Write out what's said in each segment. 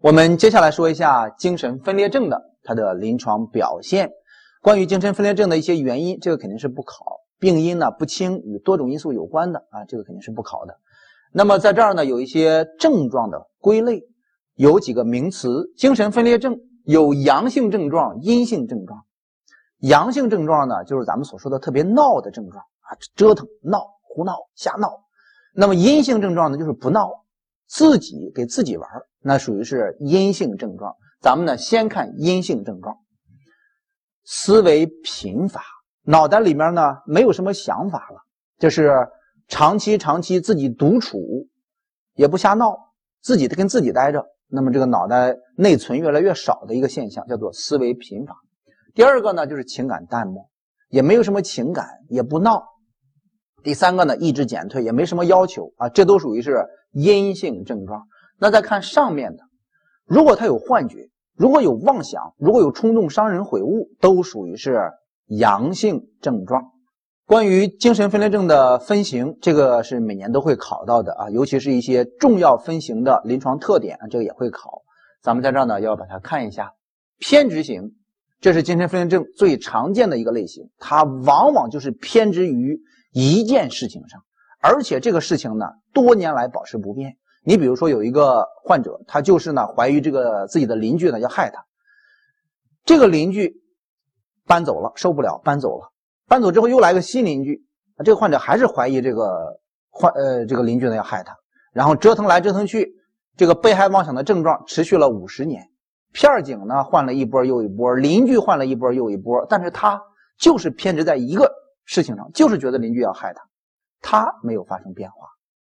我们接下来说一下精神分裂症的它的临床表现。关于精神分裂症的一些原因，这个肯定是不考。病因呢不清，与多种因素有关的啊，这个肯定是不考的。那么在这儿呢，有一些症状的归类，有几个名词：精神分裂症有阳性症状、阴性症状。阳性症状呢，就是咱们所说的特别闹的症状啊，折腾、闹、胡闹、瞎闹。那么阴性症状呢，就是不闹，自己给自己玩，那属于是阴性症状。咱们呢，先看阴性症状：思维贫乏，脑袋里面呢没有什么想法了，就是长期长期自己独处，也不瞎闹，自己跟自己待着。那么这个脑袋内存越来越少的一个现象，叫做思维贫乏。第二个呢，就是情感淡漠，也没有什么情感，也不闹。第三个呢，意志减退，也没什么要求啊，这都属于是阴性症状。那再看上面的，如果他有幻觉，如果有妄想，如果有冲动伤人毁物，都属于是阳性症状。关于精神分裂症的分型，这个是每年都会考到的啊，尤其是一些重要分型的临床特点，这个也会考。咱们在这儿呢，要把它看一下偏执型。这是精神分裂症最常见的一个类型，它往往就是偏执于一件事情上，而且这个事情呢多年来保持不变。你比如说有一个患者，他就是呢怀疑这个自己的邻居呢要害他，这个邻居搬走了，受不了搬走了，搬走之后又来个新邻居，这个患者还是怀疑这个患呃这个邻居呢要害他，然后折腾来折腾去，这个被害妄想的症状持续了五十年。片警呢换了一波又一波，邻居换了一波又一波，但是他就是偏执在一个事情上，就是觉得邻居要害他，他没有发生变化，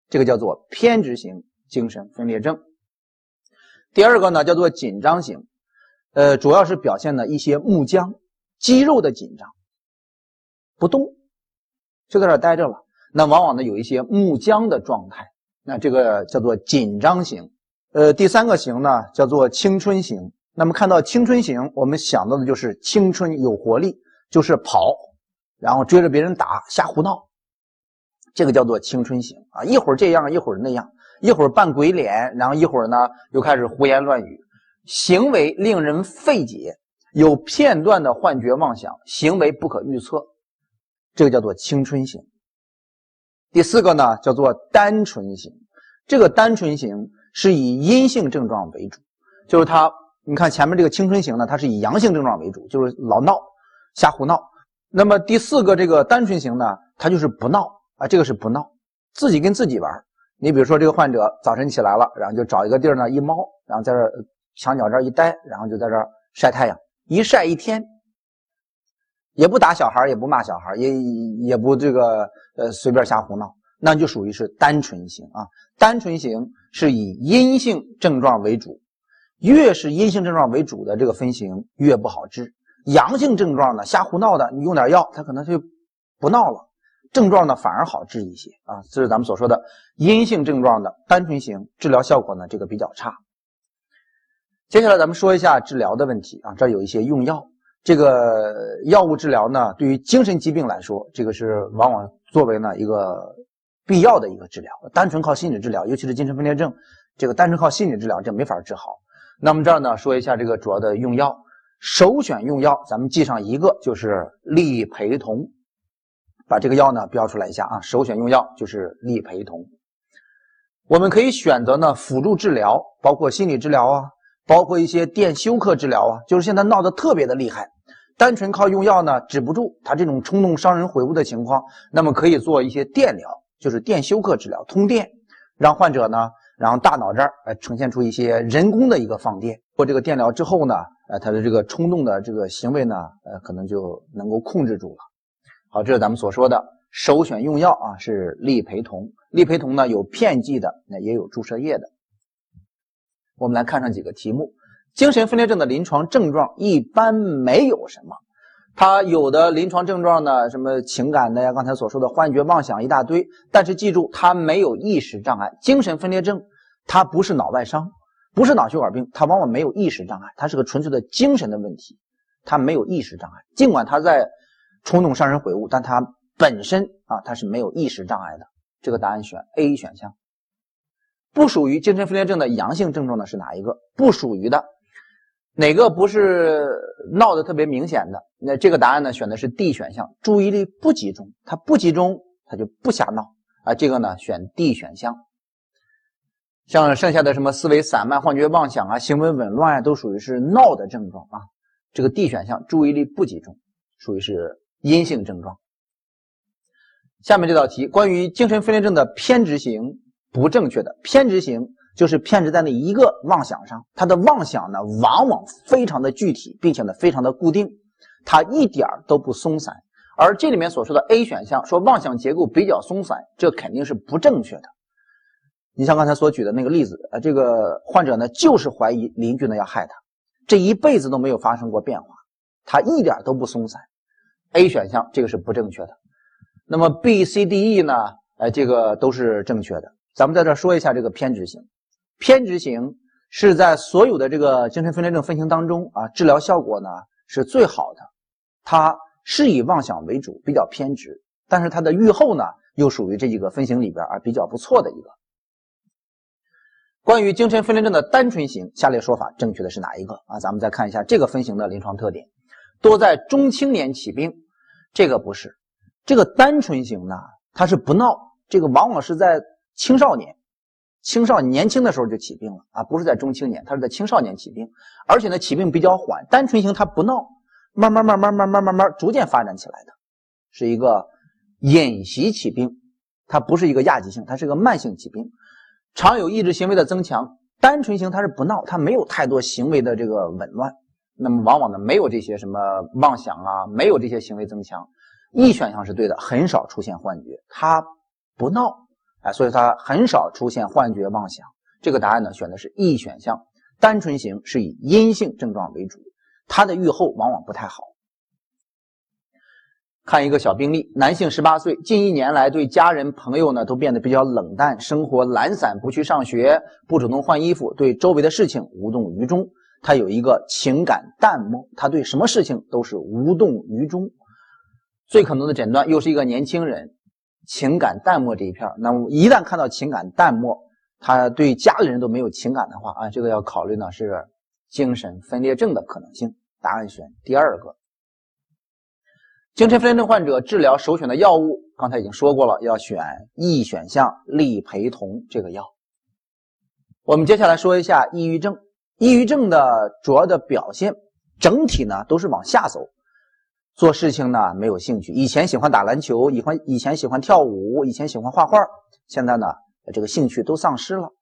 这个叫做偏执型精神分裂症。第二个呢叫做紧张型，呃，主要是表现的一些木僵、肌肉的紧张，不动，就在这待着了，那往往呢有一些木僵的状态，那这个叫做紧张型。呃，第三个型呢叫做青春型。那么看到青春型，我们想到的就是青春有活力，就是跑，然后追着别人打，瞎胡闹，这个叫做青春型啊。一会儿这样，一会儿那样，一会儿扮鬼脸，然后一会儿呢又开始胡言乱语，行为令人费解，有片段的幻觉妄想，行为不可预测，这个叫做青春型。第四个呢叫做单纯型，这个单纯型。是以阴性症状为主，就是他，你看前面这个青春型呢，它是以阳性症状为主，就是老闹、瞎胡闹。那么第四个这个单纯型呢，他就是不闹啊，这个是不闹，自己跟自己玩。你比如说这个患者早晨起来了，然后就找一个地儿呢一猫，然后在这墙角这儿一待，然后就在这晒太阳，一晒一天，也不打小孩，也不骂小孩，也也不这个呃随便瞎胡闹。那就属于是单纯型啊，单纯型是以阴性症状为主，越是阴性症状为主的这个分型越不好治。阳性症状呢，瞎胡闹的，你用点药，他可能就不闹了，症状呢反而好治一些啊。这是咱们所说的阴性症状的单纯型，治疗效果呢这个比较差。接下来咱们说一下治疗的问题啊，这有一些用药，这个药物治疗呢，对于精神疾病来说，这个是往往作为呢一个。必要的一个治疗，单纯靠心理治疗，尤其是精神分裂症，这个单纯靠心理治疗这没法治好。那么这儿呢，说一下这个主要的用药，首选用药，咱们记上一个就是利培酮，把这个药呢标出来一下啊。首选用药就是利培酮。我们可以选择呢辅助治疗，包括心理治疗啊，包括一些电休克治疗啊。就是现在闹得特别的厉害，单纯靠用药呢止不住他这种冲动伤人毁物的情况，那么可以做一些电疗。就是电休克治疗，通电，让患者呢，然后大脑这儿呃呈现出一些人工的一个放电，做这个电疗之后呢，呃，他的这个冲动的这个行为呢，呃，可能就能够控制住了。好，这是咱们所说的首选用药啊，是利培酮。利培酮呢有片剂的，那也有注射液的。我们来看上几个题目：精神分裂症的临床症状一般没有什么。它有的临床症状呢，什么情感的呀，刚才所说的幻觉、妄想一大堆。但是记住，它没有意识障碍。精神分裂症，它不是脑外伤，不是脑血管病，它往往没有意识障碍，它是个纯粹的精神的问题，它没有意识障碍。尽管它在冲动伤人毁物，但他本身啊，他是没有意识障碍的。这个答案选 A 选项。不属于精神分裂症的阳性症状的是哪一个？不属于的，哪个不是闹得特别明显的？那这个答案呢，选的是 D 选项，注意力不集中，他不集中，他就不瞎闹啊。这个呢，选 D 选项。像剩下的什么思维散漫、幻觉、妄想啊，行为紊乱啊，都属于是闹的症状啊。这个 D 选项，注意力不集中，属于是阴性症状。下面这道题，关于精神分裂症的偏执型不正确的偏执型，就是偏执在那一个妄想上，他的妄想呢，往往非常的具体，并且呢，非常的固定，他一点都不松散。而这里面所说的 A 选项，说妄想结构比较松散，这肯定是不正确的。你像刚才所举的那个例子，呃，这个患者呢，就是怀疑邻居呢要害他，这一辈子都没有发生过变化，他一点都不松散。A 选项这个是不正确的。那么 B、C、D、E 呢？呃，这个都是正确的。咱们在这说一下这个偏执型。偏执型是在所有的这个精神分裂症分型当中啊，治疗效果呢是最好的。它是以妄想为主，比较偏执，但是它的预后呢又属于这几个分型里边啊比较不错的一个。关于精神分裂症的单纯型，下列说法正确的是哪一个啊？咱们再看一下这个分型的临床特点，多在中青年起病，这个不是。这个单纯型呢，它是不闹，这个往往是在青少年、青少年轻的时候就起病了啊，不是在中青年，它是在青少年起病，而且呢起病比较缓。单纯型它不闹，慢慢慢慢慢慢慢慢逐渐发展起来的，是一个隐袭起病，它不是一个亚急性，它是一个慢性疾病。常有意志行为的增强，单纯型它是不闹，它没有太多行为的这个紊乱，那么往往呢没有这些什么妄想啊，没有这些行为增强。E 选项是对的，很少出现幻觉，他不闹，哎，所以他很少出现幻觉妄想。这个答案呢选的是 E 选项，单纯型是以阴性症状为主，他的预后往往不太好。看一个小病例，男性十八岁，近一年来对家人朋友呢都变得比较冷淡，生活懒散，不去上学，不主动换衣服，对周围的事情无动于衷。他有一个情感淡漠，他对什么事情都是无动于衷。最可能的诊断又是一个年轻人，情感淡漠这一片。那么一旦看到情感淡漠，他对家里人都没有情感的话啊，这个要考虑呢是精神分裂症的可能性。答案选第二个。精神分裂症患者治疗首选的药物，刚才已经说过了，要选 E 选项利培酮这个药。我们接下来说一下抑郁症。抑郁症的主要的表现，整体呢都是往下走，做事情呢没有兴趣。以前喜欢打篮球，以欢以前喜欢跳舞，以前喜欢画画，现在呢这个兴趣都丧失了，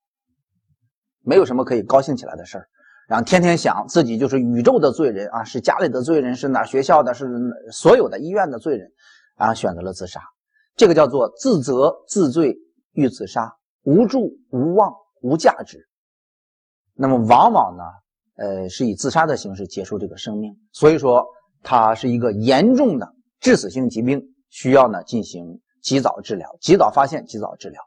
没有什么可以高兴起来的事儿。然后天天想自己就是宇宙的罪人啊，是家里的罪人，是哪学校的，是所有的医院的罪人，然后选择了自杀，这个叫做自责自罪欲自杀，无助无望无价值。那么往往呢，呃，是以自杀的形式结束这个生命。所以说，它是一个严重的致死性疾病，需要呢进行及早治疗，及早发现，及早治疗。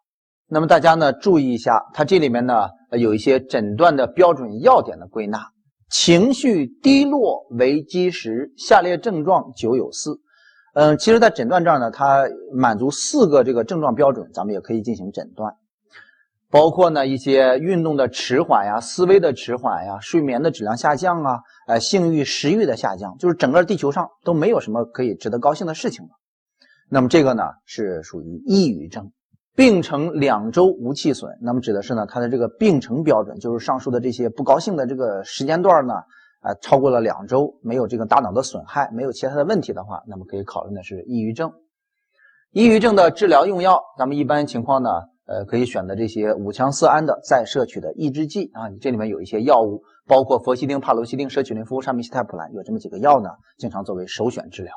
那么大家呢注意一下，它这里面呢有一些诊断的标准要点的归纳：情绪低落为基石，下列症状九有四。嗯，其实，在诊断这儿呢，它满足四个这个症状标准，咱们也可以进行诊断，包括呢一些运动的迟缓呀、思维的迟缓呀、睡眠的质量下降啊、呃性欲食欲的下降，就是整个地球上都没有什么可以值得高兴的事情了。那么这个呢是属于抑郁症。病程两周无气损，那么指的是呢，它的这个病程标准就是上述的这些不高兴的这个时间段呢，啊，超过了两周，没有这个大脑的损害，没有其他的问题的话，那么可以考虑的是抑郁症。抑郁症的治疗用药，咱们一般情况呢，呃，可以选择这些五羟色胺的再摄取的抑制剂啊，你这里面有一些药物，包括佛西汀、帕罗西汀、舍曲林夫、沙米西泰普兰，有这么几个药呢，经常作为首选治疗。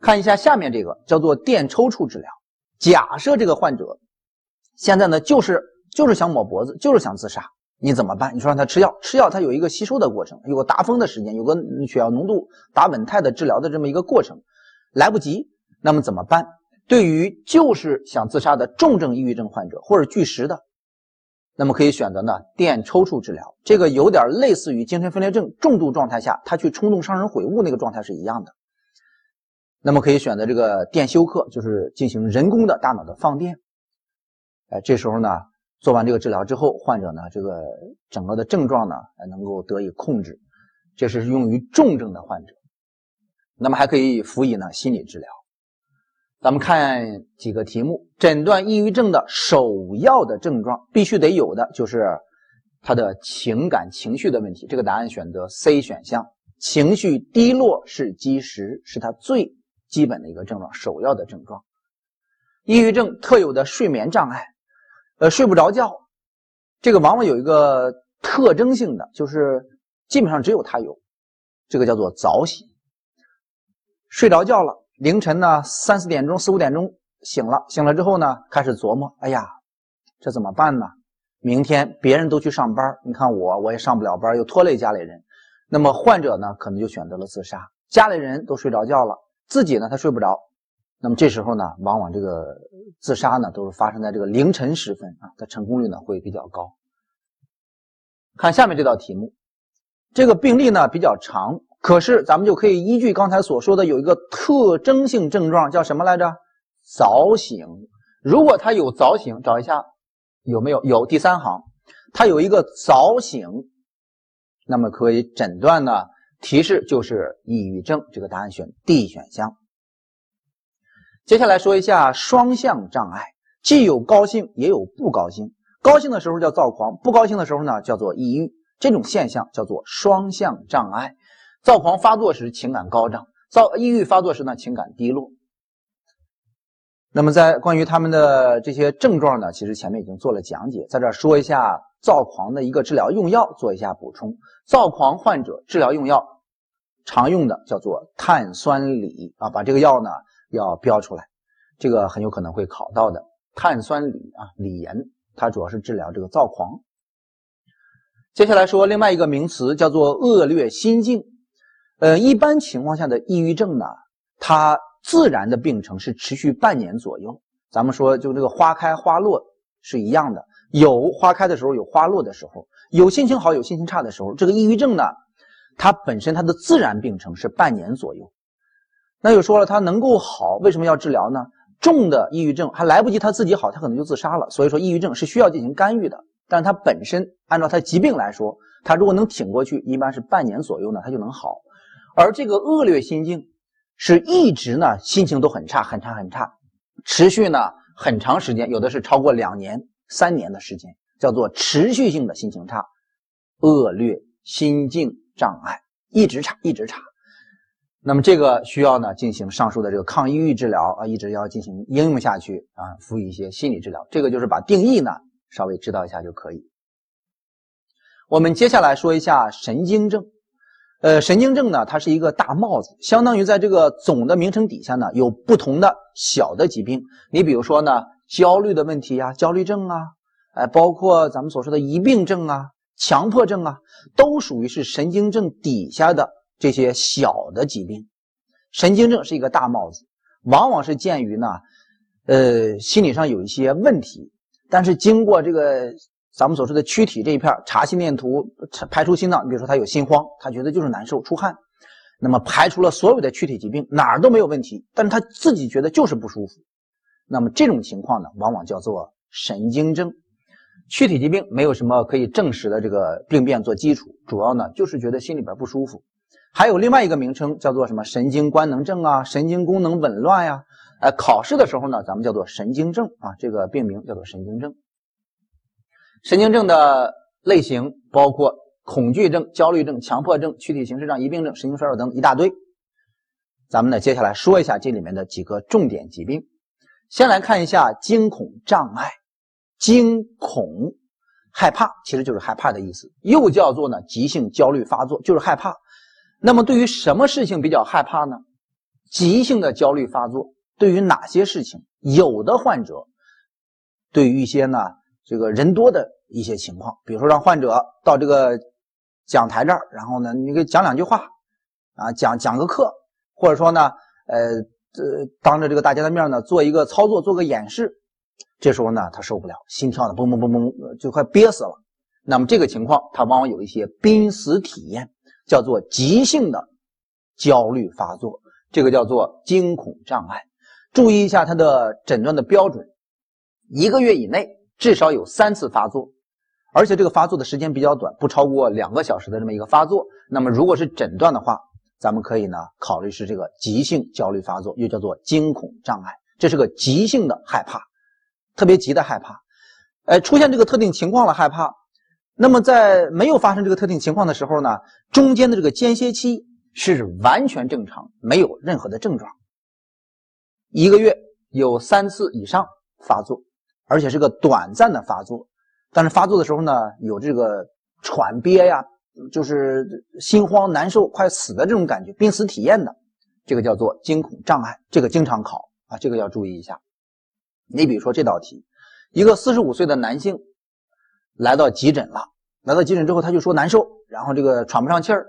看一下下面这个叫做电抽搐治疗。假设这个患者现在呢，就是就是想抹脖子，就是想自杀，你怎么办？你说让他吃药，吃药他有一个吸收的过程，有个达峰的时间，有个血药浓度达稳态的治疗的这么一个过程，来不及，那么怎么办？对于就是想自杀的重症抑郁症患者或者拒食的，那么可以选择呢电抽搐治疗，这个有点类似于精神分裂症重度状态下他去冲动伤人毁物那个状态是一样的。那么可以选择这个电休克，就是进行人工的大脑的放电。哎，这时候呢，做完这个治疗之后，患者呢，这个整个的症状呢，能够得以控制。这是用于重症的患者。那么还可以辅以呢心理治疗。咱们看几个题目，诊断抑郁症的首要的症状必须得有的就是他的情感情绪的问题。这个答案选择 C 选项，情绪低落是基石，是他最基本的一个症状，首要的症状。抑郁症特有的睡眠障碍，呃，睡不着觉，这个往往有一个特征性的，就是基本上只有他有，这个叫做早醒。睡着觉了，凌晨呢三四点钟、四五点钟醒了，醒了之后呢开始琢磨，哎呀，这怎么办呢？明天别人都去上班，你看我我也上不了班，又拖累家里人。那么患者呢可能就选择了自杀，家里人都睡着觉了，自己呢他睡不着。那么这时候呢，往往这个自杀呢都是发生在这个凌晨时分啊，它成功率呢会比较高。看下面这道题目，这个病例呢比较长。可是，咱们就可以依据刚才所说的，有一个特征性症状，叫什么来着？早醒。如果他有早醒，找一下有没有？有。第三行，他有一个早醒，那么可以诊断呢？提示就是抑郁症。这个答案选 D 选项。接下来说一下双向障碍，既有高兴，也有不高兴。高兴的时候叫躁狂，不高兴的时候呢叫做抑郁。这种现象叫做双向障碍。躁狂发作时情感高涨，躁抑郁发作时呢情感低落。那么在关于他们的这些症状呢，其实前面已经做了讲解，在这说一下躁狂的一个治疗用药，做一下补充。躁狂患者治疗用药常用的叫做碳酸锂啊，把这个药呢要标出来，这个很有可能会考到的。碳酸锂啊，锂盐，它主要是治疗这个躁狂。接下来说另外一个名词叫做恶劣心境。呃，一般情况下的抑郁症呢，它自然的病程是持续半年左右。咱们说，就这个花开花落是一样的，有花开的时候，有花落的时候，有心情好，有心情差的时候。这个抑郁症呢，它本身它的自然病程是半年左右。那又说了，它能够好，为什么要治疗呢？重的抑郁症还来不及他自己好，他可能就自杀了。所以说，抑郁症是需要进行干预的。但是它本身按照它疾病来说，它如果能挺过去，一般是半年左右呢，它就能好。而这个恶劣心境是一直呢，心情都很差，很差，很差，持续呢很长时间，有的是超过两年、三年的时间，叫做持续性的心情差，恶劣心境障碍，一直差，一直差。那么这个需要呢进行上述的这个抗抑郁治疗啊，一直要进行应用下去啊，辅以一些心理治疗。这个就是把定义呢稍微知道一下就可以。我们接下来说一下神经症。呃，神经症呢，它是一个大帽子，相当于在这个总的名称底下呢，有不同的小的疾病。你比如说呢，焦虑的问题啊，焦虑症啊，哎，包括咱们所说的疑病症啊、强迫症啊，都属于是神经症底下的这些小的疾病。神经症是一个大帽子，往往是鉴于呢，呃，心理上有一些问题，但是经过这个。咱们所说的躯体这一片查心电图排除心脏，比如说他有心慌，他觉得就是难受出汗，那么排除了所有的躯体疾病，哪儿都没有问题，但是他自己觉得就是不舒服，那么这种情况呢，往往叫做神经症。躯体疾病没有什么可以证实的这个病变做基础，主要呢就是觉得心里边不舒服。还有另外一个名称叫做什么神经官能症啊，神经功能紊乱呀，呃，考试的时候呢，咱们叫做神经症啊，这个病名叫做神经症。神经症的类型包括恐惧症、焦虑症、强迫症、躯体形式上疑病症、神经衰弱等一大堆。咱们呢，接下来说一下这里面的几个重点疾病。先来看一下惊恐障碍，惊恐害怕其实就是害怕的意思，又叫做呢急性焦虑发作，就是害怕。那么对于什么事情比较害怕呢？急性的焦虑发作对于哪些事情？有的患者对于一些呢？这个人多的一些情况，比如说让患者到这个讲台这儿，然后呢，你给讲两句话，啊，讲讲个课，或者说呢，呃，这当着这个大家的面呢，做一个操作，做个演示，这时候呢，他受不了，心跳的嘣嘣嘣嘣，就快憋死了。那么这个情况，他往往有一些濒死体验，叫做急性的焦虑发作，这个叫做惊恐障碍。注意一下他的诊断的标准，一个月以内。至少有三次发作，而且这个发作的时间比较短，不超过两个小时的这么一个发作。那么如果是诊断的话，咱们可以呢考虑是这个急性焦虑发作，又叫做惊恐障碍，这是个急性的害怕，特别急的害怕。哎，出现这个特定情况了害怕，那么在没有发生这个特定情况的时候呢，中间的这个间歇期是完全正常，没有任何的症状。一个月有三次以上发作，而且是个短暂的发作，但是发作的时候呢，有这个喘憋呀，就是心慌难受、快死的这种感觉，濒死体验的，这个叫做惊恐障碍，这个经常考啊，这个要注意一下。你比如说这道题，一个四十五岁的男性来到急诊了，来到急诊之后他就说难受，然后这个喘不上气儿，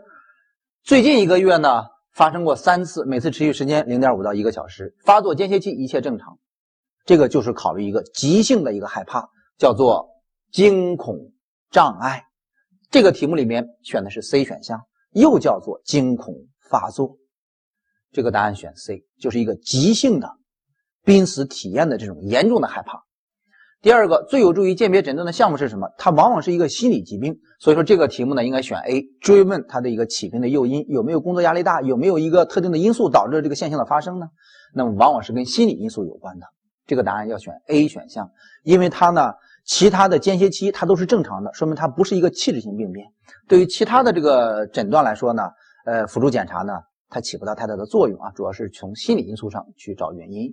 最近一个月呢。发生过三次，每次持续时间零点五到一个小时，发作间歇期一切正常，这个就是考虑一个急性的一个害怕，叫做惊恐障碍。这个题目里面选的是 C 选项，又叫做惊恐发作。这个答案选 C，就是一个急性的濒死体验的这种严重的害怕。第二个最有助于鉴别诊断的项目是什么？它往往是一个心理疾病，所以说这个题目呢应该选 A，追问它的一个起病的诱因，有没有工作压力大，有没有一个特定的因素导致这个现象的发生呢？那么往往是跟心理因素有关的，这个答案要选 A 选项，因为它呢其他的间歇期它都是正常的，说明它不是一个器质性病变。对于其他的这个诊断来说呢，呃辅助检查呢它起不到太大的作用啊，主要是从心理因素上去找原因。